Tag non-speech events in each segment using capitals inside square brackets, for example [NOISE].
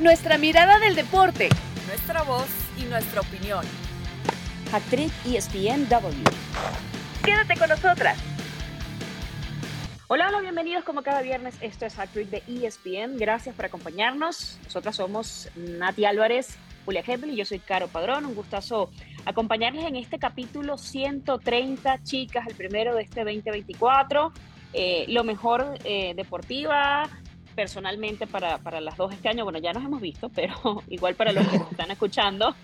Nuestra mirada del deporte. Nuestra voz y nuestra opinión. Actriz ESPNW. Quédate con nosotras. Hola, hola, bienvenidos como cada viernes. Esto es Actriz de ESPN. Gracias por acompañarnos. Nosotras somos Nati Álvarez, Julia Hebel y yo soy Caro Padrón. Un gustazo acompañarles en este capítulo 130, chicas, el primero de este 2024. Eh, lo mejor eh, deportiva, personalmente para, para, las dos este año, bueno, ya nos hemos visto, pero [LAUGHS] igual para los que nos [LAUGHS] están escuchando.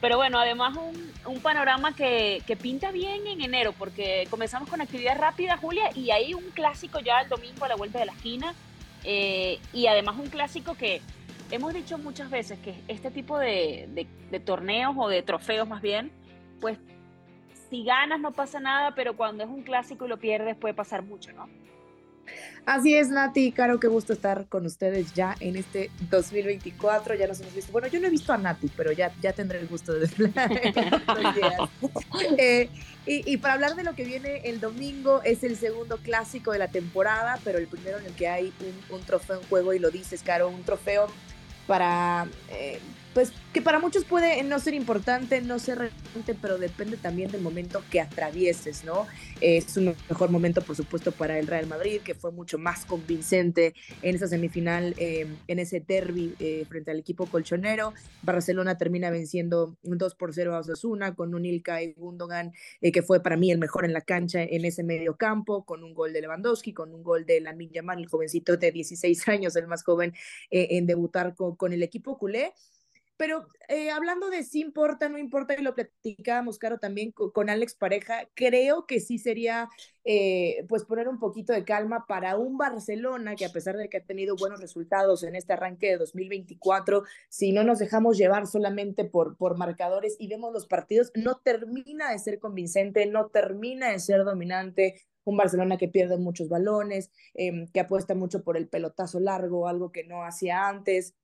Pero bueno, además un, un panorama que, que, pinta bien en enero, porque comenzamos con actividad rápida, Julia, y hay un clásico ya el domingo a la vuelta de la esquina, eh, y además un clásico que hemos dicho muchas veces que este tipo de, de, de torneos o de trofeos más bien, pues si ganas no pasa nada, pero cuando es un clásico y lo pierdes puede pasar mucho, ¿no? Así es, Nati, Caro, qué gusto estar con ustedes ya en este 2024. Ya nos hemos visto. Bueno, yo no he visto a Nati, pero ya, ya tendré el gusto de [LAUGHS] eh, y, y, para hablar de lo que viene el domingo, es el segundo clásico de la temporada, pero el primero en el que hay un, trofeo en juego, y lo dices, Caro, un trofeo para eh, pues que para muchos puede no ser importante, no ser relevante, pero depende también del momento que atravieses, ¿no? Es un mejor momento, por supuesto, para el Real Madrid, que fue mucho más convincente en esa semifinal, eh, en ese derby eh, frente al equipo colchonero. Barcelona termina venciendo un 2 por 0 a Osasuna con un Ilkay Gundogan, eh, que fue para mí el mejor en la cancha en ese medio campo, con un gol de Lewandowski, con un gol de Lamine Yamal, el jovencito de 16 años, el más joven en debutar con, con el equipo culé. Pero eh, hablando de si importa, no importa, y lo platicábamos, Caro, también con, Alex Pareja, creo que sí sería, eh, pues, poner un poquito de calma para un Barcelona que a pesar de que ha tenido buenos resultados en este arranque de 2024, si no nos dejamos llevar solamente por, por marcadores y vemos los partidos, no termina de ser convincente, no termina de ser dominante, un Barcelona que pierde muchos balones, eh, que apuesta mucho por el pelotazo largo, algo que no hacía antes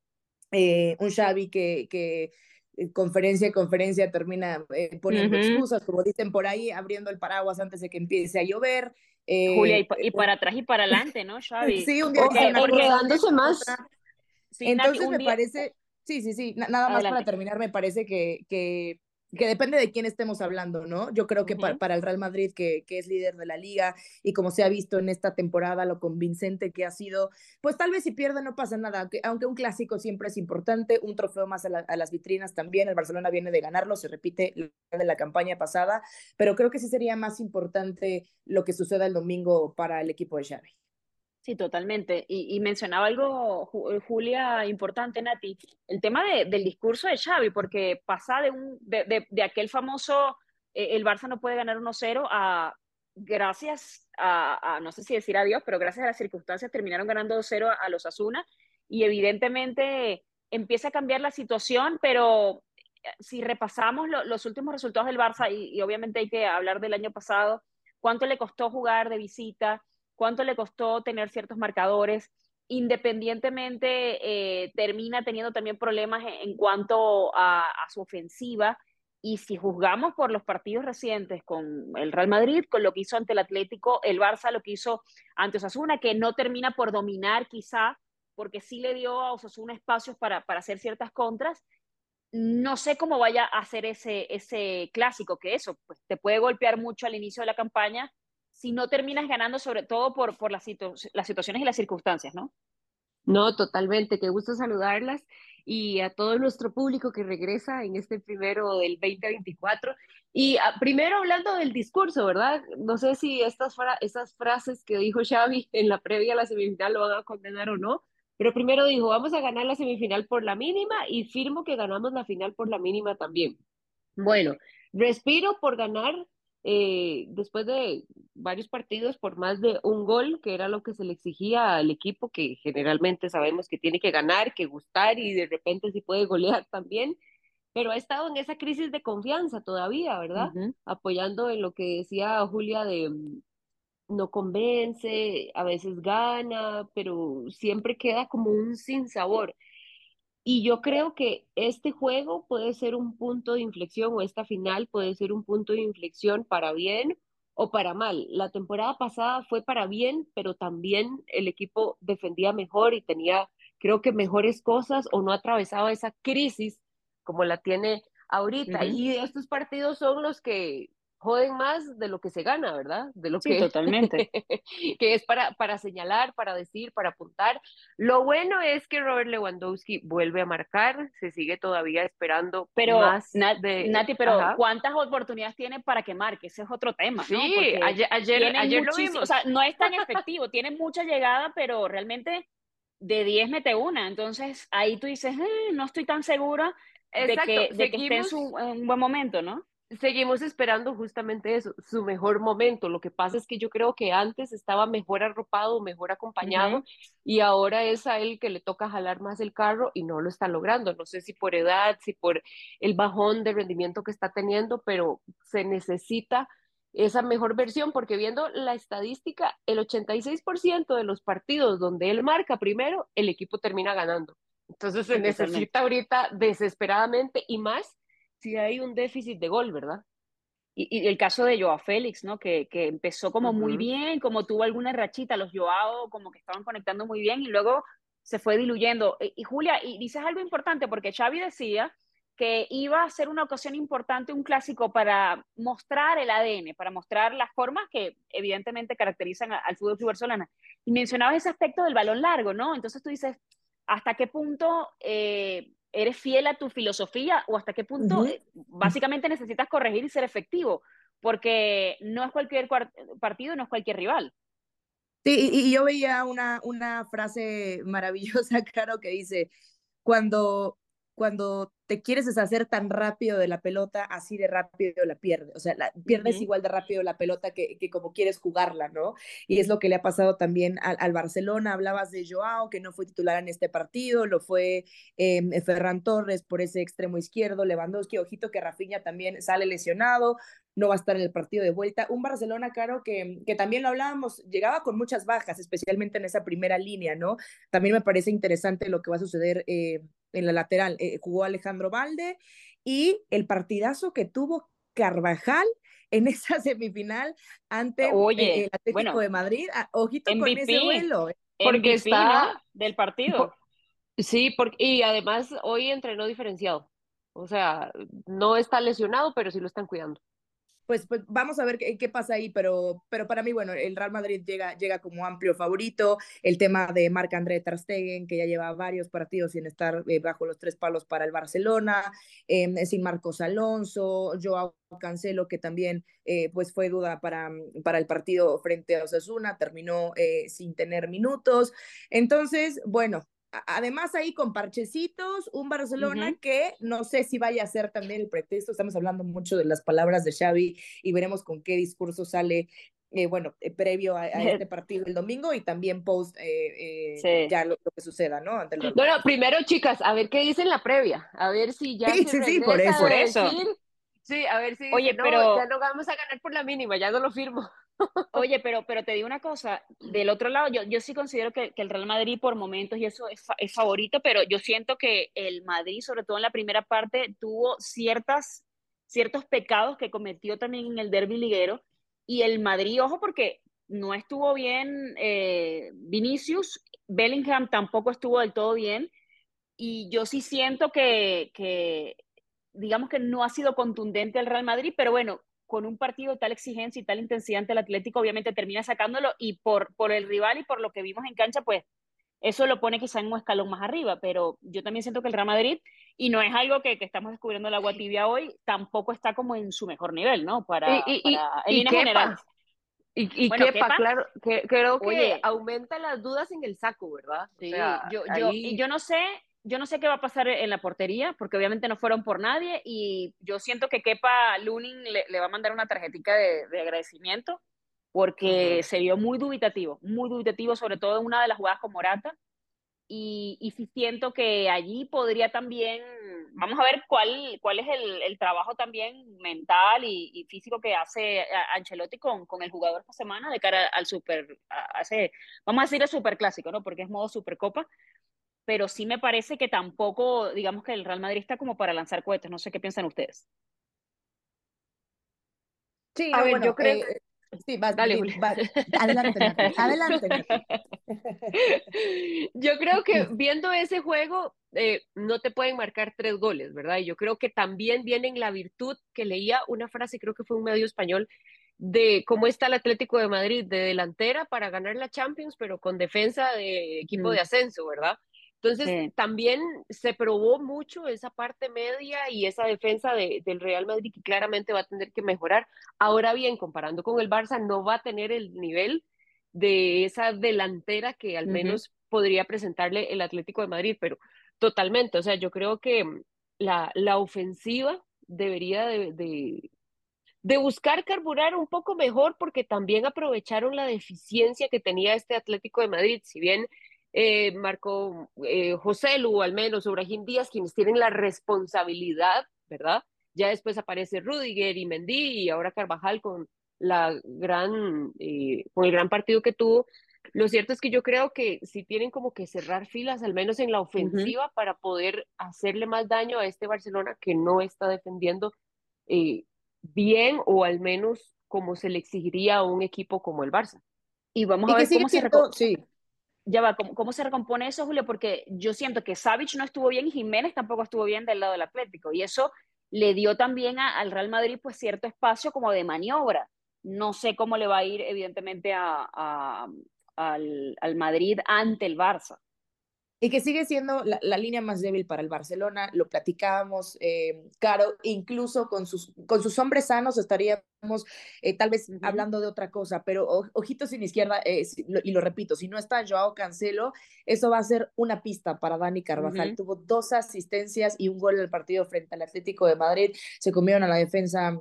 eh, un Xavi que, que eh, conferencia y conferencia termina eh, poniendo uh -huh. excusas, como dicen por ahí, abriendo el paraguas antes de que empiece a llover. Eh, Julia, y, y, para atrás y para adelante, ¿no, [LAUGHS] Xavi? Sí, un día o, una enredándose más. Sí, Entonces me día... parece, sí, sí, sí, nada más adelante. para terminar, me parece que, que que depende de quién estemos hablando, ¿no? Yo creo que uh -huh. para, para, el Real Madrid, que, que, es líder de la liga y como se ha visto en esta temporada, lo convincente que ha sido, pues tal vez si pierde no pasa nada, aunque, aunque un clásico siempre es importante, un trofeo más a, la, a, las vitrinas también, el Barcelona viene de ganarlo, se repite de la campaña pasada, pero creo que sí sería más importante lo que suceda el domingo para el equipo de Xavi. Sí, totalmente. Y, y, mencionaba algo, Julia, importante, Nati, el tema de, del discurso de Xavi, porque pasa de, un, de, de aquel famoso, eh, el Barça no puede ganar 1-0, a gracias a, a, no sé si decir adiós, pero gracias a las circunstancias terminaron ganando 2-0 a, a, los Asuna, y evidentemente empieza a cambiar la situación, pero eh, si repasamos lo, los últimos resultados del Barça, y, y obviamente hay que hablar del año pasado, cuánto le costó jugar de visita, cuánto le costó tener ciertos marcadores, independientemente eh, termina teniendo también problemas en, en cuanto a, a, su ofensiva. Y si juzgamos por los partidos recientes con el Real Madrid, con lo que hizo ante el Atlético, el Barça lo que hizo ante Osasuna, que no termina por dominar quizá, porque sí le dio a Osasuna espacios para, para hacer ciertas contras, no sé cómo vaya a hacer ese, ese clásico, que eso pues, te puede golpear mucho al inicio de la campaña, si no terminas ganando, sobre todo por, por las, situ las situaciones y las circunstancias, ¿no? No, totalmente. Qué gusto saludarlas y a todo nuestro público que regresa en este primero del 2024. Y a, ah, primero hablando del discurso, ¿verdad? No sé si estas, fra estas frases que dijo Xavi en la previa a la semifinal lo van a condenar o no, pero primero dijo, vamos a ganar la semifinal por la mínima y firmo que ganamos la final por la mínima también. Bueno, respiro por ganar eh, después de varios partidos por más de un gol, que era lo que se le exigía al equipo, que generalmente sabemos que tiene que ganar, que gustar y de repente sí puede golear también, pero ha estado en esa crisis de confianza todavía, ¿verdad? Uh -huh. Apoyando en lo que decía Julia de mm, no convence, a veces gana, pero siempre queda como un sinsabor. Y yo creo que este juego puede ser un punto de inflexión o esta final puede ser un punto de inflexión para bien o para mal. La temporada pasada fue para bien, pero también el equipo defendía mejor y tenía creo que mejores cosas o no ha atravesado esa crisis como la tiene ahorita. Y estos partidos son los que joden más de lo que se gana, ¿verdad? De lo sí, que totalmente. [LAUGHS] que es para, para señalar, para decir, para apuntar. Lo bueno es que Robert Lewandowski vuelve a marcar, se sigue todavía esperando pero, más de... Nati, pero ¿cuántas oportunidades tiene para que marque? Ese es otro tema, ¿no? Sí, ayer, ayer, ayer lo vimos. O sea, no es tan [LAUGHS] efectivo, tiene mucha llegada, pero realmente de 10 mete una. Entonces, ahí tú dices, eh, no estoy tan segura de que, de que esté en, su, en un buen momento, ¿no? Seguimos esperando justamente eso, su mejor momento. Lo que pasa es que yo creo que antes estaba mejor arropado, mejor acompañado y ahora es a él que le toca jalar más el carro y no lo está logrando. No sé si por edad, si por el bajón de rendimiento que está teniendo, pero se necesita esa mejor versión porque viendo la estadística, el 86% de los partidos donde él marca primero, el equipo termina ganando. Entonces se necesita ahorita desesperadamente y más si hay un déficit de gol, ¿verdad? Y, el caso de Joao Félix, ¿no? Que, que empezó como muy bien, como tuvo alguna rachita, los Joao como que estaban conectando muy bien y luego se fue diluyendo. Y, Julia, y dices algo importante porque Xavi decía que iba a ser una ocasión importante, un clásico para mostrar el ADN, para mostrar las formas que evidentemente caracterizan al fútbol barcelona. Y mencionabas ese aspecto del balón largo, ¿no? Entonces tú dices, ¿hasta qué punto eh, eres fiel a tu filosofía o hasta qué punto eh, básicamente necesitas corregir y ser efectivo, porque no es cualquier partido, no es cualquier rival. Sí, y, yo veía una, una frase maravillosa, [LAUGHS] claro, que dice, cuando, cuando te quieres deshacer tan rápido de la pelota, así de rápido la pierdes. O sea, la, pierdes igual de rápido la pelota que, que, como quieres jugarla, ¿no? Y es lo que le ha pasado también al, Barcelona. Hablabas de Joao, que no fue titular en este partido, lo fue em, Ferran Torres por ese extremo izquierdo, Lewandowski, ojito que Rafinha también sale lesionado, no va a estar en el partido de vuelta. Un Barcelona, claro, que, que también lo hablábamos, llegaba con muchas bajas, especialmente en esa primera línea, ¿no? También me parece interesante lo que va a suceder eh, en la lateral. Eh, jugó Alejandro Valde y el partidazo que tuvo Carvajal en [LAUGHS] esa semifinal ante eh, el Atlético de Madrid. Ah, ojito con ese duelo. Porque está del partido. sí, porque, y además hoy entrenó diferenciado. O sea, no está lesionado, pero sí lo están cuidando pues, pues vamos a ver qué, pasa ahí, pero, para mí, bueno, el Real Madrid llega, como amplio favorito, el tema de Marc André Ter que ya lleva varios partidos sin estar eh, bajo los tres palos para el Barcelona, eh, sin Marcos Alonso, Joao Cancelo, que también eh, pues fue duda para, para el partido frente a Osasuna, terminó sin tener minutos. Entonces, bueno, además ahí con parchecitos, un Barcelona que no sé si vaya a ser también el pretexto, estamos hablando mucho de las palabras de Xavi y veremos con qué discurso sale, eh, bueno, eh, previo a, este [LAUGHS] partido el domingo y también post eh, ya lo, que suceda, ¿no? Bueno, primero chicas, a ver qué dicen la previa, a ver si ya sí, sí, sí, por eso. sí, a ver si Oye, pero... ya no vamos a ganar por la mínima, ya no lo firmo. Oye, pero, pero te digo una cosa, del otro lado, yo, yo sí considero que, que el Real Madrid por momentos y eso es, es, favorito, pero yo siento que el Madrid, sobre todo en la primera parte, tuvo ciertas, ciertos pecados que cometió también en el derby liguero, y el Madrid, ojo, porque no estuvo bien eh, Vinicius, Bellingham tampoco estuvo del todo bien, y yo sí siento que, que digamos que no ha sido contundente el Real Madrid, pero bueno, con un partido de tal exigencia y tal intensidad ante el Atlético, obviamente termina sacándolo y por, por el rival y por lo que vimos en cancha, pues eso lo pone quizá en un escalón más arriba, pero yo también siento que el Real Madrid, y no es algo que, que estamos descubriendo el agua tibia hoy, tampoco está como en su mejor nivel, ¿no? Para, y, y, para en Y, y quepa, claro, que, creo que aumenta las dudas en el saco, ¿verdad? Sí, yo, yo, y yo no sé yo no sé qué va a pasar en la portería, porque obviamente no fueron por nadie y yo siento que Kepa Lunin le, va a mandar una tarjetita de, agradecimiento porque se vio muy dubitativo, muy dubitativo, sobre todo en una de las jugadas con Morata. Y, y siento que allí podría también, vamos a ver cuál, cuál es el, trabajo también mental y, físico que hace Ancelotti con, con el jugador esta semana de cara al super, hace, vamos a decir el super clásico, ¿no? Porque es modo supercopa, pero sí me parece que tampoco, digamos que el Real Madrid está como para lanzar cohetes. No sé qué piensan ustedes. Sí, a ver, yo creo eh, Sí, vas, Dale, di- Julia. va- adelante, [LAUGHS] adelante. Yo creo que [LAUGHS] viendo ese juego, eh, no te pueden marcar tres goles, ¿verdad? Y yo creo que también viene en la virtud que leía una frase, creo que fue un medio español, de cómo está el Atlético de Madrid de delantera para ganar la Champions, pero con defensa de equipo Mm. de ascenso, ¿verdad? Entonces, Sí. también se probó mucho esa parte media y esa defensa de- del Real Madrid que claramente va a tener que mejorar. Ahora bien, comparando con el Barça, no va a tener el nivel de esa delantera que al menos podría presentarle el Atlético de Madrid, pero totalmente, o sea, yo creo que la, la ofensiva debería de, de, de buscar carburar un poco mejor porque también aprovecharon la deficiencia que tenía este Atlético de Madrid, si bien eh, marcó eh, José Lu al menos o Brahim Díaz, quienes tienen la responsabilidad, ¿verdad? Ya después aparece Rudiger y Mendy y ahora Carvajal con la gran, eh, con el gran partido que tuvo. Lo cierto es que yo creo que si tienen como que cerrar filas, al menos en la ofensiva, para poder hacerle más daño a este Barcelona que no está defendiendo eh, bien o al menos como se le exigiría a un equipo como el Barça. Y vamos Y a ver cómo siendo, sí, ya va, ¿cómo, cómo se recompone eso, Julio? Porque yo siento que Savic no estuvo bien y Jiménez tampoco estuvo bien del lado del Atlético. Y eso le dio también al Real Madrid pues cierto espacio como de maniobra. No sé cómo le va a ir, evidentemente, al, al Madrid ante el Barça. Y que sigue siendo la, la línea más débil para el Barcelona, lo platicábamos, eh, Caro, incluso con sus, con sus hombres sanos estaríamos eh, tal vez hablando de otra cosa, pero o- ojitos sin izquierda, eh, y lo repito, si no está Joao Cancelo, eso va a ser una pista para Dani Carvajal. Tuvo dos asistencias y un gol en el partido frente al Atlético de Madrid, se comieron a la defensa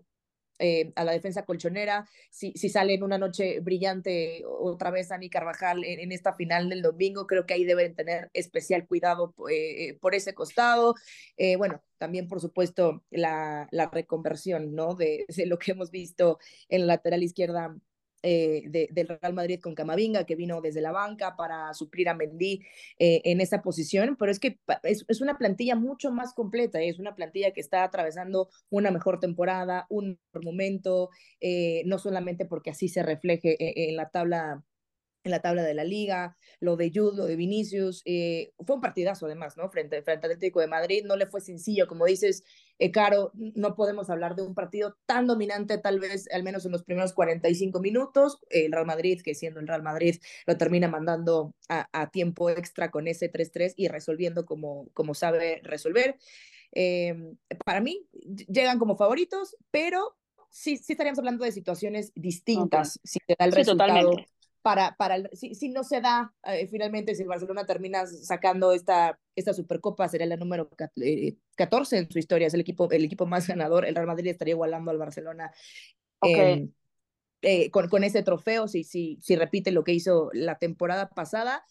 eh, a la defensa colchonera, si, si sale en una noche brillante otra vez Dani Carvajal en, esta final del domingo, creo que ahí deben tener especial cuidado eh, por ese costado. Eh, bueno, también por supuesto la, la reconversión, ¿no? De, lo que hemos visto en la lateral izquierda eh, de, del Real Madrid con Camavinga, que vino desde la banca para suplir a Mendy eh, en esa posición, pero es que es, es, una plantilla mucho más completa, es una plantilla que está atravesando una mejor temporada, un mejor momento, eh, no solamente porque así se refleje en, en la tabla en la tabla de la liga, lo de Jude, lo de Vinicius, eh, fue un partidazo además, ¿no? Frente, frente al Atlético de Madrid, no le fue sencillo, como dices, eh, Caro, no podemos hablar de un partido tan dominante, tal vez, al menos en los primeros 45 minutos, el Real Madrid, que siendo el Real Madrid, lo termina mandando a, a tiempo extra con ese 3-3 y resolviendo como, como sabe resolver. Eh, para mí, llegan como favoritos, pero sí, sí estaríamos hablando de situaciones distintas, okay. si te da el sí, resultado. Totalmente para, para el, si, si, no se da, eh, finalmente, si el Barcelona termina sacando esta, esta Supercopa, sería la número 14 en su historia, es el equipo, el equipo más ganador, el Real Madrid estaría igualando al Barcelona okay. eh, eh, con, con ese trofeo, si, si, si repite lo que hizo la temporada pasada,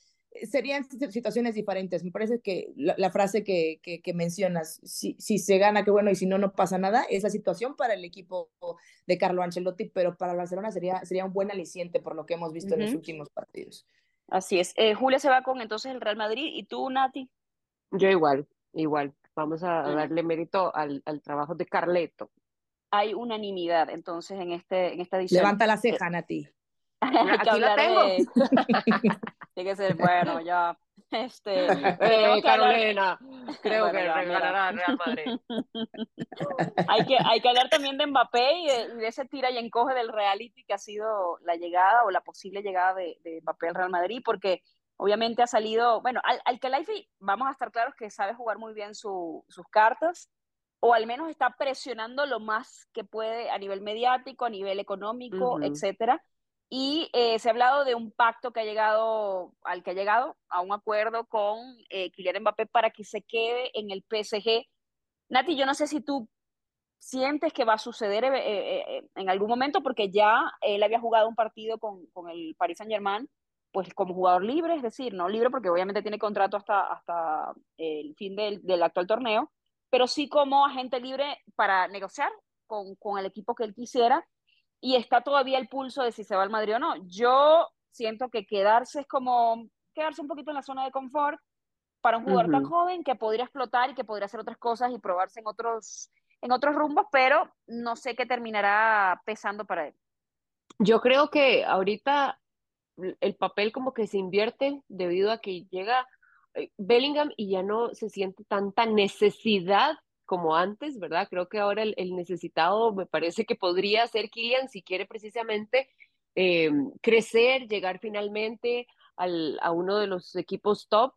serían situaciones diferentes. Me parece que la, la frase que, que, que, mencionas, si, si se gana, qué bueno, y si no, no pasa nada, es la situación para el equipo de Carlo Ancelotti, pero para Barcelona sería, sería un buen aliciente por lo que hemos visto uh -huh. en los últimos partidos. Así es. Eh, Julia se va con entonces el Real Madrid y tú, Nati. Yo igual, igual. Vamos a uh -huh. darle mérito al, al, trabajo de Carleto. Hay unanimidad entonces en, este, en esta edición. Levanta la ceja, eh, Nati. [LAUGHS] Aquí la tengo. De... [LAUGHS] Tiene que ser bueno, ya. Este, eh, Carolina, creo bueno, que ya, ganará Real Madrid. [LAUGHS] hay, que, hay que hablar también de Mbappé y de, de, ese tira y encoge del reality que ha sido la llegada o la posible llegada de, de Mbappé al Real Madrid, porque obviamente ha salido, bueno, al, al Kelaifi vamos a estar claros que sabe jugar muy bien su, sus cartas, o al menos está presionando lo más que puede a nivel mediático, a nivel económico, uh -huh. etcétera. Y eh, se ha hablado de un pacto que ha llegado, al que ha llegado, a un acuerdo con eh, Kylian Mbappé para que se quede en el PSG. Nati, yo no sé si tú sientes que va a suceder eh, en algún momento, porque ya él había jugado un partido con, con el Paris Saint Germain, pues como jugador libre, es decir, no libre porque obviamente tiene contrato hasta, hasta el fin del, del actual torneo, pero sí como agente libre para negociar con, con el equipo que él quisiera y está todavía el pulso de si se va al Madrid o no. Yo siento que quedarse es como quedarse un poquito en la zona de confort para un jugador uh -huh. tan joven que podría explotar y que podría hacer otras cosas y probarse en otros, en otros rumbos, pero no sé qué terminará pesando para él. Yo creo que ahorita el papel como que se invierte debido a que llega eh, Bellingham y ya no se siente tanta necesidad como antes, ¿verdad? Creo que ahora el, necesitado me parece que podría ser Kylian si quiere precisamente eh, crecer, llegar finalmente al, a uno de los equipos top.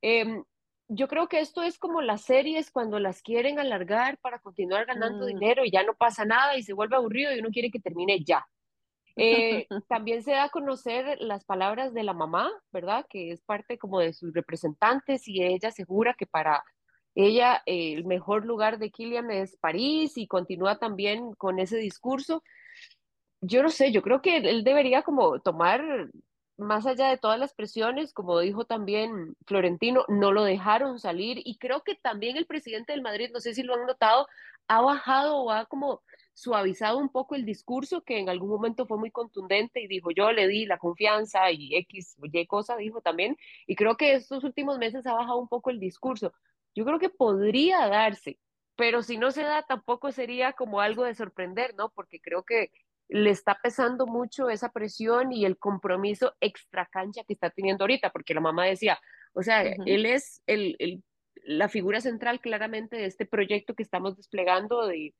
Em, yo creo que esto es como las series cuando las quieren alargar para continuar ganando mm. dinero y ya no pasa nada y se vuelve aburrido y uno quiere que termine ya. Eh, [LAUGHS] también se da a conocer las palabras de la mamá, ¿verdad? Que es parte como de sus representantes y ella asegura que para ella, el mejor lugar de Killian es París y continúa también con ese discurso. Yo no sé, yo creo que él debería como tomar, más allá de todas las presiones, como dijo también Florentino, no lo dejaron salir. Y creo que también el presidente del Madrid, no sé si lo han notado, ha bajado o ha como suavizado un poco el discurso que en algún momento fue muy contundente y dijo yo le di la confianza y X Y cosa dijo también. Y creo que estos últimos meses ha bajado un poco el discurso yo creo que podría darse, pero si no se da, tampoco sería como algo de sorprender, ¿no? Porque creo que le está pesando mucho esa presión y el compromiso extra cancha que está teniendo ahorita, porque la mamá decía, o sea, él es el, la figura central claramente de este proyecto que estamos desplegando de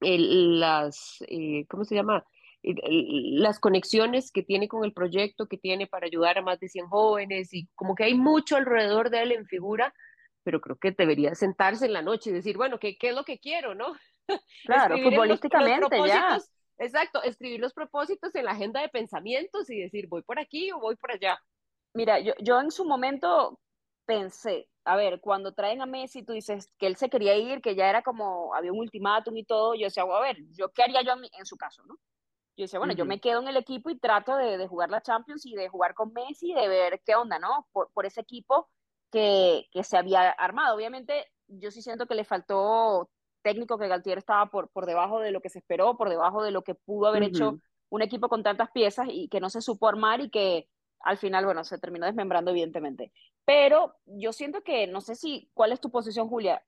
las, eh, ¿cómo se llama? las conexiones que tiene con el proyecto, que tiene para ayudar a más de 100 jóvenes y como que hay mucho alrededor de él en figura, pero creo que debería sentarse en la noche y decir, bueno, ¿qué, qué es lo que quiero, no? [LAUGHS] Claro, futbolísticamente ya. Exacto, escribir los propósitos en la agenda de pensamientos y decir, voy por aquí o voy por allá. Mira, yo, yo en su momento pensé, a ver, cuando traen a Messi, tú dices que él se quería ir, que ya era como, había un ultimátum y todo, yo decía, a ver, yo qué haría yo en, su caso, ¿no? Yo decía, bueno, yo me quedo en el equipo y trato de, de, jugar la Champions y de jugar con Messi, de ver qué onda, ¿no? Por, por ese equipo que, que, se había armado. Obviamente, yo sí siento que le faltó técnico, que Galtier estaba por, por debajo de lo que se esperó, por debajo de lo que pudo haber hecho un equipo con tantas piezas y que no se supo armar y que al final, bueno, se terminó desmembrando, evidentemente. Pero yo siento que, no sé si, ¿cuál es tu posición, Julia?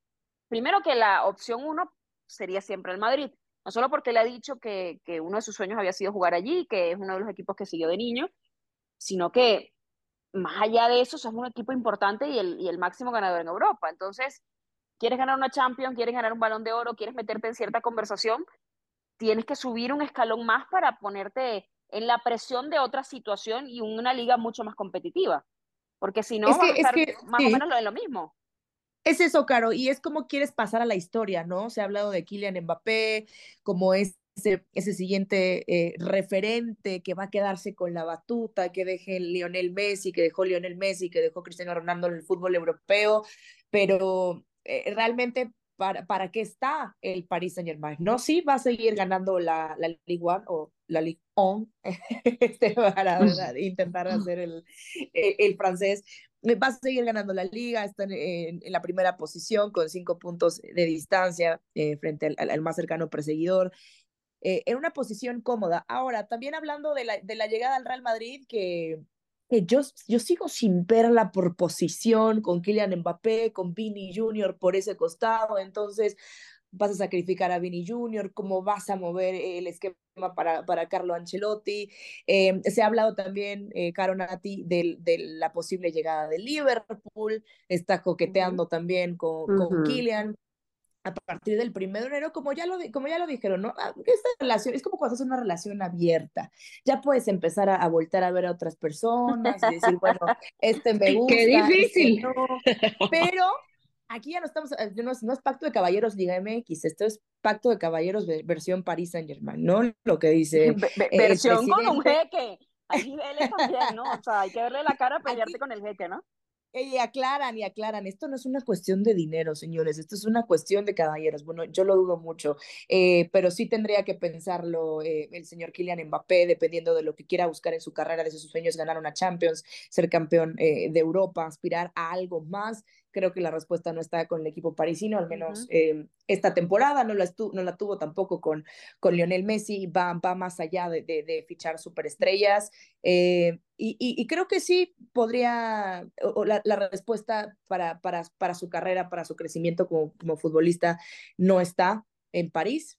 Primero que la opción uno sería siempre el Madrid, no solo porque le ha dicho que, que uno de sus sueños había sido jugar allí, que es uno de los equipos que siguió de niño, sino que más allá de eso, sos un equipo importante y el, y el máximo ganador en Europa. Entonces, quieres ganar una Champions, quieres ganar un balón de oro, quieres meterte en cierta conversación, tienes que subir un escalón más para ponerte en la presión de otra situación y una liga mucho más competitiva. Porque si no, es que, a estar más o menos lo de lo mismo. Es eso, Caro, y es como quieres pasar a la historia, ¿no? Se ha hablado de Kylian Mbappé, como es ese, siguiente eh, referente que va a quedarse con la batuta, que deje Lionel Messi, que dejó Lionel Messi, que dejó Cristiano Ronaldo en el fútbol europeo, pero eh, realmente para, para qué está el Paris Saint Germain. No, sí va a seguir ganando la, la Ligue 1 o la Ligue 1, [LAUGHS] este, para [LAUGHS] intentar hacer el, el, francés. Va a seguir ganando la liga, está en, la primera posición con cinco puntos de distancia eh, frente al, al, más cercano perseguidor. Eh, en una posición cómoda. Ahora, también hablando de la, de la llegada al Real Madrid, que, que yo, yo sigo sin verla por posición con Kylian Mbappé, con Vini Jr. por ese costado, entonces vas a sacrificar a Vini Jr., cómo vas a mover el esquema para, para Carlo Ancelotti. Eh, se ha hablado también, eh, Caro Nati, de, de, la posible llegada de Liverpool, está coqueteando también con, con Kylian a partir del primero de enero, como ya lo, como ya lo dijeron, ¿no? Ah, esta relación es como cuando haces una relación abierta. Ya puedes empezar a, a voltar a ver a otras personas y decir, bueno, este me [LAUGHS] gusta. Qué este difícil. Pero aquí ya no estamos, eh, no es, no es, pacto de caballeros Liga MX, esto es pacto de caballeros de versión París Saint Germain, ¿no? Lo que dice. versión con un jeque. Hay niveles también, ¿no? O sea, hay que verle la cara [LAUGHS] a pelearte con el jeque, ¿no? Y aclaran y aclaran, esto no es una cuestión de dinero, señores, esto es una cuestión de caballeros. Bueno, yo lo dudo mucho, eh, pero sí tendría que pensarlo eh, el señor Kylian Mbappé, dependiendo de lo que quiera buscar en su carrera, de sus sueños, ganar una Champions, ser campeón eh, de Europa, aspirar a algo más. Creo que la respuesta no está con el equipo parisino, al menos esta temporada, no la, no la tuvo tampoco con, con Lionel Messi, va, va más allá de, de, de fichar superestrellas. Y, y, creo que sí podría, o, la, la, respuesta para, para, para su carrera, para su crecimiento como, como futbolista, no está en París.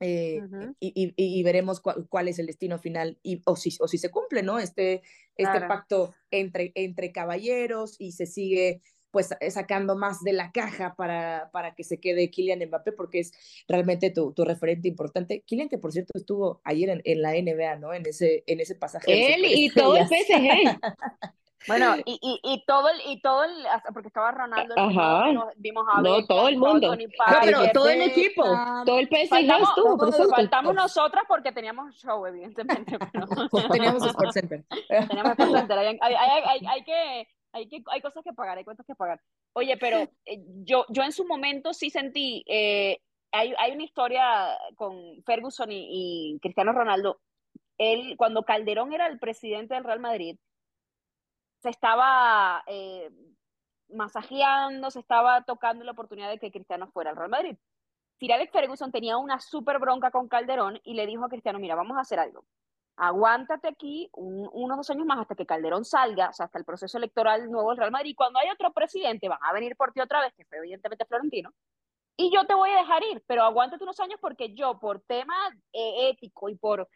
eh, y, veremos cuál es el destino final y, o, si, o si se cumple, ¿no? Este, este pacto entre, entre caballeros y se sigue pues sacando más de la caja para, para que se quede Kylian Mbappé, porque es realmente tu, tu referente importante. Kylian, que por cierto estuvo ayer en, en, la NBA, ¿no? En ese, en ese pasaje. Él y todo el PSG. [LAUGHS] Bueno, y, y, y, todo el, y todo el, porque estaba Ronaldo, Ajá. vimos a no, todo el mundo. No, pero todo el equipo, todo el PSG faltamos, estuvo. faltamos nosotras porque teníamos show, evidentemente. [LAUGHS] [LAUGHS] teníamos Sport Center. teníamos Sport Center. Hay, hay, hay, hay, que, hay, que, hay cosas que pagar, hay cuentas que pagar. Oye, pero eh, yo, yo en su momento sí sentí, eh, hay, hay una historia con Ferguson y, y Cristiano Ronaldo. Él, cuando Calderón era el presidente del Real Madrid, se estaba eh, masajeando, se estaba tocando la oportunidad de que Cristiano fuera al Real Madrid. Sir Alex Ferguson tenía una súper bronca con Calderón y le dijo a Cristiano, mira, vamos a hacer algo. Aguántate aquí unos dos años más hasta que Calderón salga, o sea, hasta el proceso electoral nuevo del Real Madrid. Cuando hay otro presidente, van a venir por ti otra vez, que fue evidentemente Florentino, y yo te voy a dejar ir, pero aguántate unos años porque yo, por tema eh, ético y por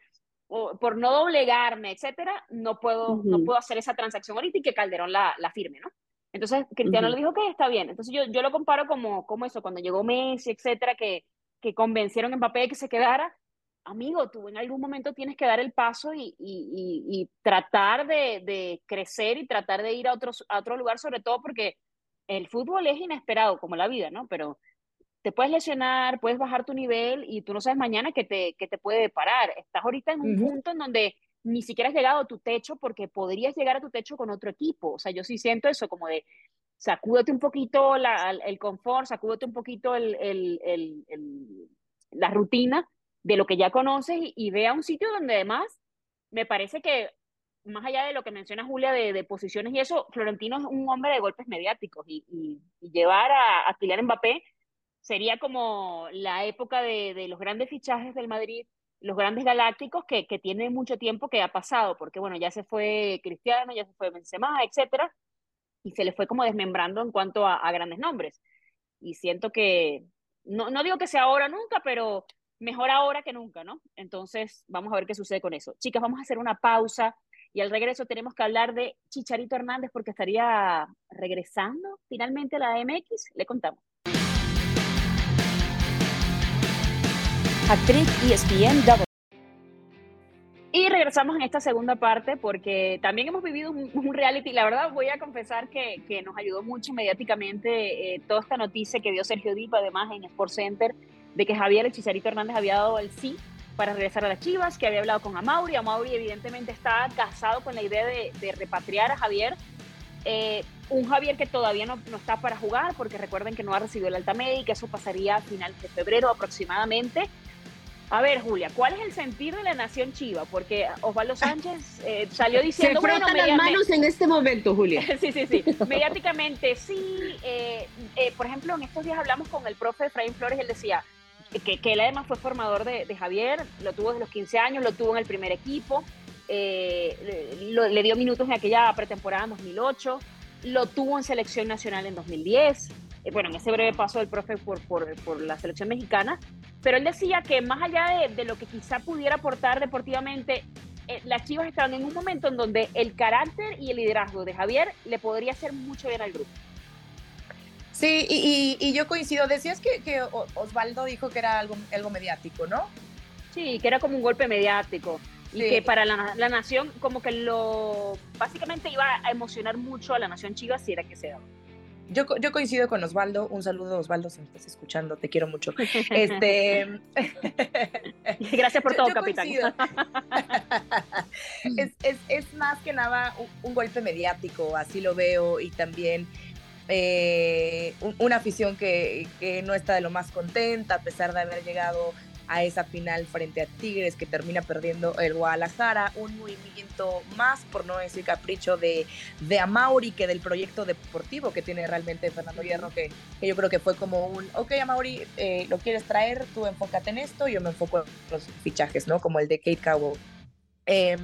por no doblegarme, etcétera, no puedo, no puedo hacer esa transacción ahorita y que Calderón la, la firme, ¿no? Entonces Cristiano le dijo que está bien. Entonces yo, yo lo comparo como, como eso, cuando llegó Messi, etcétera, que, que convencieron a Mbappé de que se quedara. Amigo, tú en algún momento tienes que dar el paso y, y, y, tratar de, de, crecer y tratar de ir a, otro lugar, sobre todo porque el fútbol es inesperado, como la vida, ¿no? Pero te puedes lesionar, puedes bajar tu nivel y tú no sabes mañana qué te, qué te puede parar. Estás ahorita en un punto en donde ni siquiera has llegado a tu techo porque podrías llegar a tu techo con otro equipo. O sea, yo sí siento eso como de sacúdete un poquito la, el confort, sacúdete un poquito el, el, el, la rutina de lo que ya conoces y, y ve a un sitio donde además me parece que más allá de lo que menciona Julia de, de, posiciones y eso, Florentino es un hombre de golpes mediáticos y, llevar a, a Kylian Mbappé sería como la época de, de, los grandes fichajes del Madrid, los grandes galácticos que, que tienen mucho tiempo que ha pasado, porque bueno, ya se fue Cristiano, ya se fue Benzema, etcétera, y se le fue como desmembrando en cuanto a, a grandes nombres. Y siento que, no, no digo que sea ahora nunca, pero mejor ahora que nunca, ¿no? Entonces, vamos a ver qué sucede con eso. Chicas, vamos a hacer una pausa y al regreso tenemos que hablar de Chicharito Hernández porque estaría regresando finalmente a la MX. Le contamos. actriz ESPN Double. Y regresamos en esta segunda parte porque también hemos vivido un, reality. La verdad, voy a confesar que, que nos ayudó mucho mediáticamente eh, toda esta noticia que dio Sergio Dipa, además en Sport Center, de que Javier el Chicharito Hernández había dado el sí para regresar a las Chivas, que había hablado con Amauri. Amauri, evidentemente, está casado con la idea de, de repatriar a Javier. Eh, un Javier que todavía no, no, está para jugar, porque recuerden que no ha recibido el alta médica, eso pasaría a finales de febrero aproximadamente. A ver, Julia, ¿cuál es el sentir de la nación Chiva? Porque Osvaldo Sánchez eh, salió diciendo... Se frotan las manos en este momento, Julia. [LAUGHS] sí, sí, sí. Mediáticamente, sí. Eh, por ejemplo, en estos días hablamos con el profe Efraín Flores, él decía que, él además fue formador de, Javier, lo tuvo desde los 15 años, lo tuvo en el primer equipo, lo, le dio minutos en aquella pretemporada en 2008, lo tuvo en selección nacional en 2010 bueno, en ese breve paso del profe por, por, la selección mexicana, pero él decía que más allá de, de lo que quizá pudiera aportar deportivamente, eh, las Chivas estaban en un momento en donde el carácter y el liderazgo de Javier le podría hacer mucho bien al grupo. Sí, y, y, yo coincido. Decías que, que, Osvaldo dijo que era algo, algo mediático, ¿no? Sí, que era como un golpe mediático. Y que para la, la, nación, como que lo. Básicamente iba a emocionar mucho a la nación Chivas si era que se daba. Yo, yo, coincido con Osvaldo. Un saludo, Osvaldo, si me estás escuchando, te quiero mucho. [LAUGHS] Este... [LAUGHS] Gracias por todo, capitán. [LAUGHS] es, es, es, más que nada un, un, golpe mediático, así lo veo, y también eh, una afición que, que no está de lo más contenta, a pesar de haber llegado a esa final frente a Tigres que termina perdiendo el Guadalajara, un movimiento más, por no decir capricho, de, de Amauri que del proyecto deportivo que tiene realmente Fernando Hierro, que, que yo creo que fue como un, ok Amauri, eh, lo quieres traer, tú enfócate en esto, yo me enfoco en los fichajes, ¿no? Como el de Kate Cowell. Eh,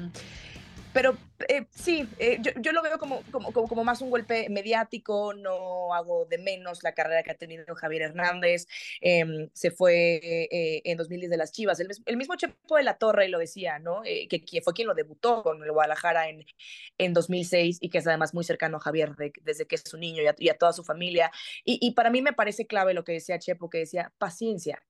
pero eh, sí, eh, yo, yo, lo veo como, como, como, más un golpe mediático, no hago de menos la carrera que ha tenido Javier Hernández, eh, se fue eh, en 2010 de las Chivas, el, mismo Chepo de la Torre lo decía, ¿no? Que, fue quien lo debutó con el Guadalajara en, en 2006 y que es además muy cercano a Javier de, desde que es un niño y a, y a toda su familia. Y, y para mí me parece clave lo que decía Chepo, que decía paciencia,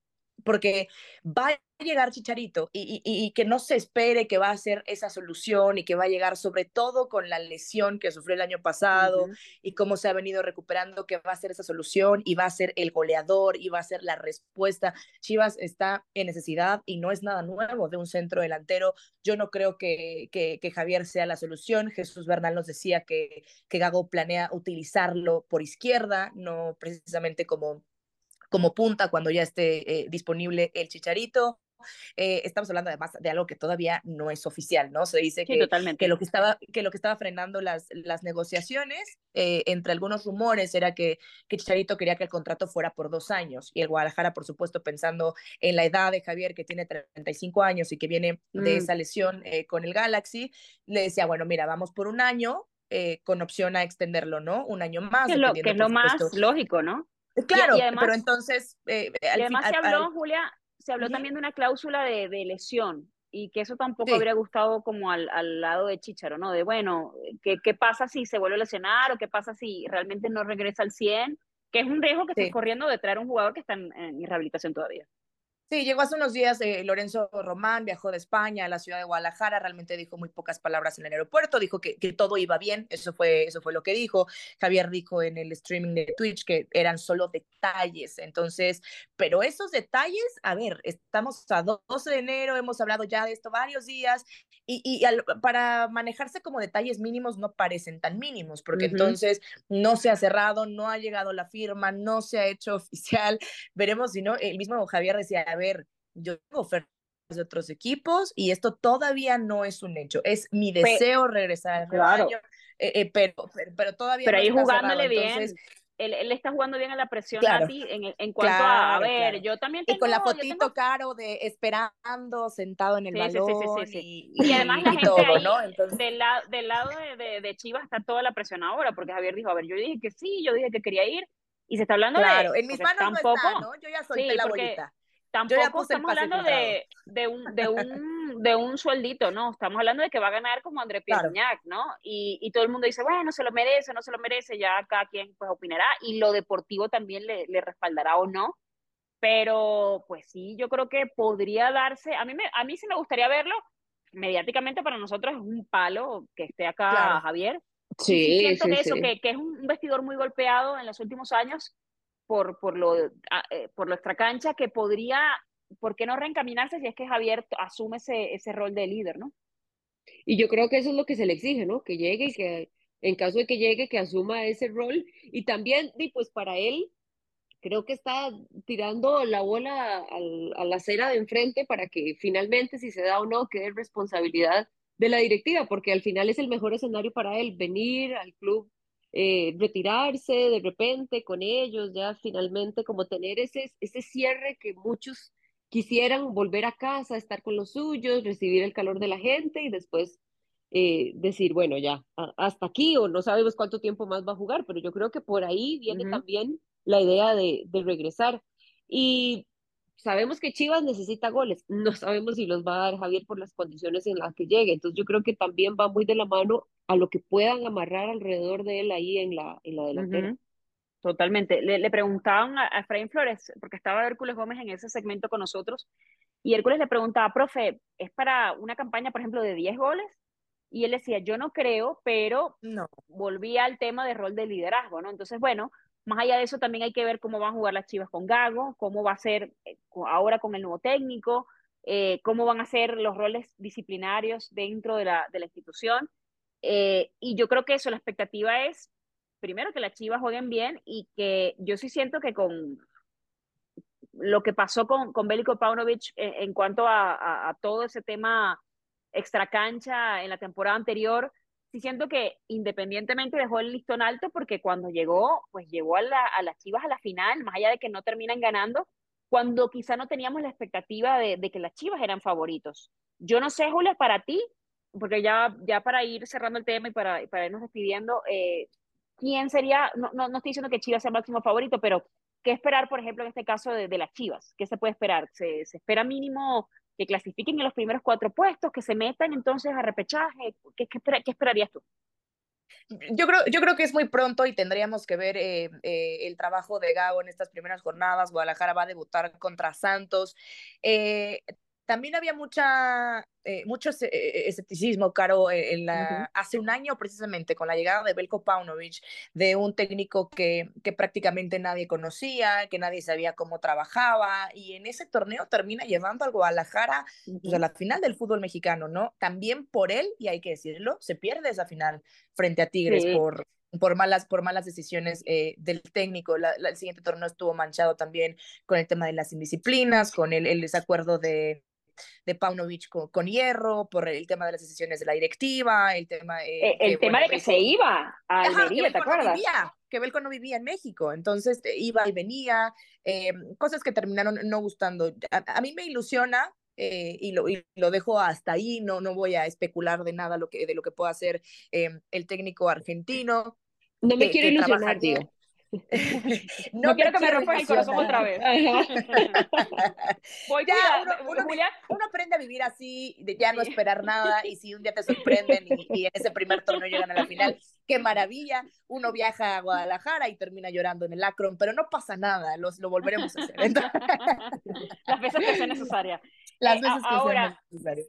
porque va a llegar Chicharito y, y, y, que no se espere que va a ser esa solución y que va a llegar sobre todo con la lesión que sufrió el año pasado uh -huh. y cómo se ha venido recuperando, que va a ser esa solución y va a ser el goleador y va a ser la respuesta. Chivas está en necesidad y no es nada nuevo de un centro delantero. Yo no creo que, que, que Javier sea la solución. Jesús Bernal nos decía que, que Gago planea utilizarlo por izquierda, no precisamente como como punta cuando ya esté eh, disponible el chicharito. Eh, estamos hablando además de algo que todavía no es oficial, ¿no? Se dice sí, que, totalmente. que, lo que, estaba, que lo que estaba frenando las, las negociaciones, eh, entre algunos rumores, era que, que Chicharito quería que el contrato fuera por dos años y el Guadalajara, por supuesto, pensando en la edad de Javier, que tiene 35 años y que viene mm. de esa lesión eh, con el Galaxy, le decía, bueno, mira, vamos por un año, con opción a extenderlo, ¿no? Un año más. Que es lo, que es lo más lógico, ¿no? Claro, y, y además, pero entonces... Eh, al y además fin, se habló, al, Julia, se habló uh -huh. también de una cláusula de, de, lesión y que eso tampoco sí. habría gustado como al, al, lado de Chicharo, ¿no? De, bueno, ¿qué, ¿qué, pasa si se vuelve a lesionar o qué pasa si realmente no regresa al 100? Que es un riesgo que sí. estás corriendo de traer un jugador que está en, en rehabilitación todavía. Sí, llegó hace unos días eh, Lorenzo Román, viajó de España a la ciudad de Guadalajara, realmente dijo muy pocas palabras en el aeropuerto, dijo que, que, todo iba bien, eso fue, eso fue lo que dijo. Javier dijo en el streaming de Twitch que eran solo detalles, entonces, pero esos detalles, a ver, estamos a 12 de enero, hemos hablado ya de esto varios días y, y al, para manejarse como detalles mínimos no parecen tan mínimos, porque uh -huh. entonces no se ha cerrado, no ha llegado la firma, no se ha hecho [LAUGHS] oficial, veremos si no, el mismo Javier decía, a ver, yo tengo ofertas de otros equipos y esto todavía no es un hecho. Es mi deseo pero, regresar al claro. eh, eh, pero, pero, pero, todavía pero no ahí jugándole cerrado. bien. Entonces, él, él, está jugando bien a la presión claro. a ti en, en cuanto claro, a, a ver, claro. yo también tengo, y con la fotito tengo... caro de esperando sentado en el sí, balón sí, sí, y, y, además y, la gente todo, ahí, ¿no? Entonces... del, la, del lado de, de, de, Chivas está toda la presión ahora porque Javier dijo, a ver, yo dije que sí, yo dije que quería ir y se está hablando claro, de en mis manos tampoco, no está, ¿no? Yo ya solté la bolita tampoco estamos hablando de, de, un, de, un, de un sueldito, ¿no? Estamos hablando de que va a ganar como André claro. ¿no? Y, y, todo el mundo dice, bueno, se lo merece, no se lo merece, ya cada quien pues opinará y lo deportivo también le, le respaldará o no. Pero pues sí, yo creo que podría darse, a mí, me, a mí sí me gustaría verlo, mediáticamente para nosotros es un palo que esté acá claro. Javier. Sí, sí siento sí, que eso, sí. Que, que es un vestidor muy golpeado en los últimos años, por, por, lo, eh, por nuestra cancha que podría, ¿por qué no reencaminarse si es que Javier asume ese, ese rol de líder, ¿no? Y yo creo que eso es lo que se le exige, ¿no? Que llegue y que en caso de que llegue, que asuma ese rol. Y también, pues para él, creo que está tirando la bola al, a la acera de enfrente para que finalmente, si se da o no, quede responsabilidad de la directiva, porque al final es el mejor escenario para él, venir al club eh, retirarse de repente con ellos, ya finalmente como tener ese, ese cierre que muchos quisieran volver a casa, estar con los suyos, recibir el calor de la gente y después eh, decir, bueno, ya, hasta aquí o no sabemos cuánto tiempo más va a jugar, pero yo creo que por ahí viene uh -huh. también la idea de, de regresar. Y sabemos que Chivas necesita goles, no sabemos si los va a dar Javier por las condiciones en las que llegue, entonces yo creo que también va muy de la mano a lo que puedan amarrar alrededor de él ahí en la, en la delantera. Uh -huh. Totalmente. Le, le preguntaban a, a Efraín Flores, porque estaba Hércules Gómez en ese segmento con nosotros, y Hércules le preguntaba, profe, ¿es para una campaña, por ejemplo, de 10 goles? Y él decía, yo no creo, pero no. volvía al tema de rol de liderazgo, ¿no? Entonces, bueno, más allá de eso, también hay que ver cómo van a jugar las Chivas con Gago, cómo va a ser eh, ahora con el nuevo técnico, eh, cómo van a ser los roles disciplinarios dentro de la, de la institución. Eh, y yo creo que eso, la expectativa es, primero, que las Chivas jueguen bien y que yo sí siento que con lo que pasó con, con Bélico Paunovic en, en cuanto a, todo ese tema extracancha en la temporada anterior, sí siento que independientemente dejó el listón alto porque cuando llegó, pues llegó a, la, a las Chivas a la final, más allá de que no terminan ganando, cuando quizá no teníamos la expectativa de, que las Chivas eran favoritos. Yo no sé, Julia, para ti, porque ya, ya para ir cerrando el tema y para, para irnos despidiendo, eh, ¿quién sería, no, no, no, estoy diciendo que Chivas sea el máximo favorito, pero ¿qué esperar, por ejemplo, en este caso de, de las Chivas? ¿Qué se puede esperar? ¿Se, ¿Se, espera mínimo que clasifiquen en los primeros cuatro puestos, que se metan entonces a repechaje? ¿Qué, qué, qué esperarías tú? Yo creo, yo creo que es muy pronto y tendríamos que ver eh, eh, el trabajo de Gago en estas primeras jornadas. Guadalajara va a debutar contra Santos. Eh, también había mucha, eh, mucho eh, escepticismo, Caro, eh, en la, uh -huh. hace un año precisamente con la llegada de Belko Paunovic, de un técnico que, que prácticamente nadie conocía, que nadie sabía cómo trabajaba, y en ese torneo termina llevando al Guadalajara uh -huh. pues, a la final del fútbol mexicano, ¿no? También por él, y hay que decirlo, se pierde esa final frente a Tigres sí. por, por malas, por malas decisiones eh, del técnico. La, la, el siguiente torneo estuvo manchado también con el tema de las indisciplinas, con el, el desacuerdo de, de Paunovic con, con, Hierro, por el tema de las decisiones de la directiva, el tema... Eh, el tema bueno, de que Belco, se iba a Almería, ¿te acuerdas? Vivía, que Belco no vivía en México, entonces eh, iba y venía, eh, cosas que terminaron no gustando. A, a mí me ilusiona eh, y, lo, y, lo, dejo hasta ahí, no, no voy a especular de nada lo que, de lo que pueda hacer eh, el técnico argentino. No me quiero ilusionar, tío. No, no quiero que me rompan el corazón otra vez. [LAUGHS] Voy ya, uno, uno, uno, aprende a vivir así, de ya no esperar nada, y si un día te sorprenden y, y, en ese primer torneo llegan a la final, qué maravilla. Uno viaja a Guadalajara y termina llorando en el Akron, pero no pasa nada, los, lo volveremos a hacer. [LAUGHS] Las veces que sea necesaria. Las veces eh, que ahora, sea necesario.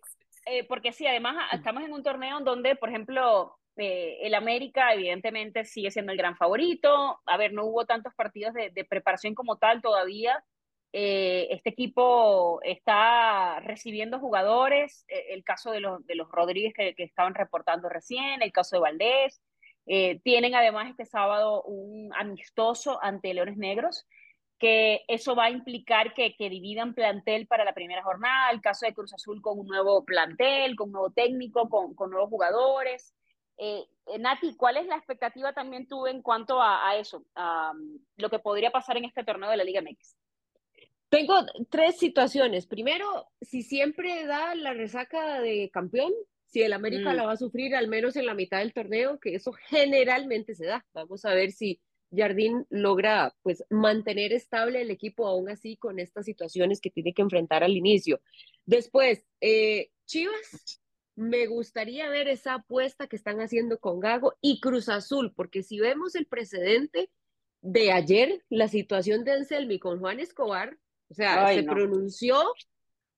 Eh, porque sí, además estamos en un torneo donde, por ejemplo, eh, el América evidentemente sigue siendo el gran favorito. A ver, no hubo tantos partidos de, preparación como tal todavía. Eh, este equipo está recibiendo jugadores, eh, el caso de los, Rodríguez que, estaban reportando recién, el caso de Valdés. Eh, tienen además este sábado un amistoso ante Leones Negros, que eso va a implicar que, que dividan plantel para la primera jornada, el caso de Cruz Azul con un nuevo plantel, con un nuevo técnico, con nuevos jugadores. Eh, Nati, ¿cuál es la expectativa también tú en cuanto a, a eso, a um, lo que podría pasar en este torneo de la Liga MX? Tengo tres situaciones. Primero, si siempre da la resaca de campeón, si el América mm. la va a sufrir al menos en la mitad del torneo, que eso generalmente se da. Vamos a ver si Jardín logra pues mantener estable el equipo aún así con estas situaciones que tiene que enfrentar al inicio. Después, eh, Chivas me gustaría ver esa apuesta que están haciendo con Gago y Cruz Azul, porque si vemos el precedente de ayer, la situación de Anselmi con Juan Escobar, o sea, Ay, se no. pronunció,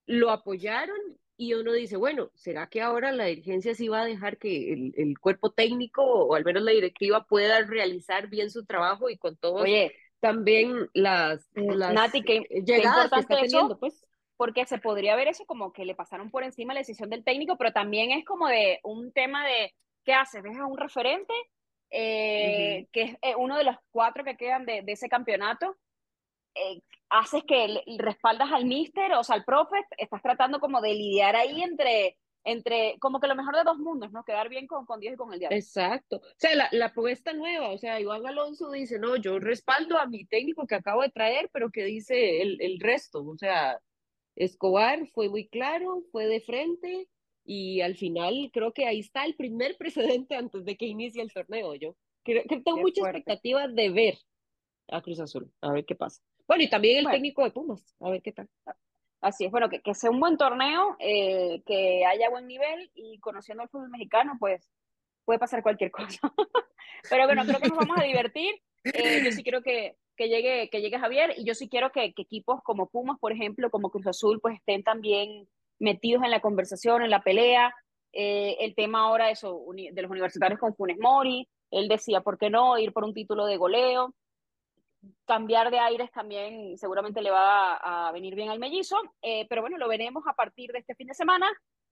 lo apoyaron y uno dice, bueno, ¿será que ahora la dirigencia sí va a dejar que el, el cuerpo técnico o al menos la directiva pueda realizar bien su trabajo y con todo Oye, también las, las Nati, ¿qué, llegadas qué que está teniendo, eso? pues? Porque se podría ver eso como que le pasaron por encima la decisión del técnico, pero también es como de un tema de, ¿qué haces? ¿Dejas un referente? Eh, uh -huh. que es eh, uno de los cuatro que quedan de, de ese campeonato. Eh, haces que le, respaldas al mister, o sea, al profe, estás tratando como de lidiar ahí entre, entre como que lo mejor de dos mundos, ¿no? Quedar bien con, con Dios y con el diablo. Exacto. O sea, la, la propuesta nueva, o sea, Iván Alonso dice, no, yo respaldo a mi técnico que acabo de traer, pero que dice el, el resto, o sea, Escobar fue muy claro, fue de frente y al final creo que ahí está el primer [LAUGHS] precedente antes de que inicie el torneo. Yo creo que tengo muchas fuerte. expectativas de ver a Cruz Azul, a ver qué pasa. Bueno, y también el bueno. técnico de Pumas, a ver qué tal. Así es, bueno, que, que sea un buen torneo, eh, que haya buen nivel y conociendo el fútbol mexicano, pues puede pasar cualquier [LAUGHS] cosa. Pero bueno, creo que nos vamos a divertir. Eh, yo sí creo que, que llegue, que llegue Javier y yo sí quiero que, equipos como Pumas, por ejemplo, como Cruz Azul, pues estén también metidos en la conversación, en la pelea. Eh, el tema ahora eso, de los universitarios con Funes Mori, él decía, ¿por qué no ir por un título de goleo? Cambiar de aires también seguramente le va a, venir bien al mellizo, eh, pero bueno, lo veremos a partir de este fin de semana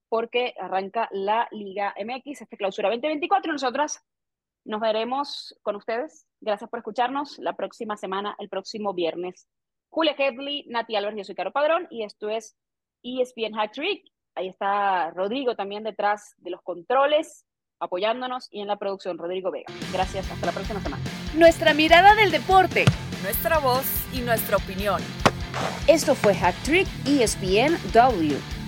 porque arranca la Liga MX, este clausura 2024 y nosotras nos veremos con ustedes. Gracias por escucharnos la próxima semana, el próximo viernes. Julia Hedley, Nati Álvarez, yo soy Caro Padrón y esto es ESPN Hat Trick. Ahí está Rodrigo también detrás de los controles, apoyándonos y en la producción, Rodrigo Vega. Gracias, hasta la próxima semana. Nuestra mirada del deporte, nuestra voz y nuestra opinión. Esto fue Hat Trick ESPN W.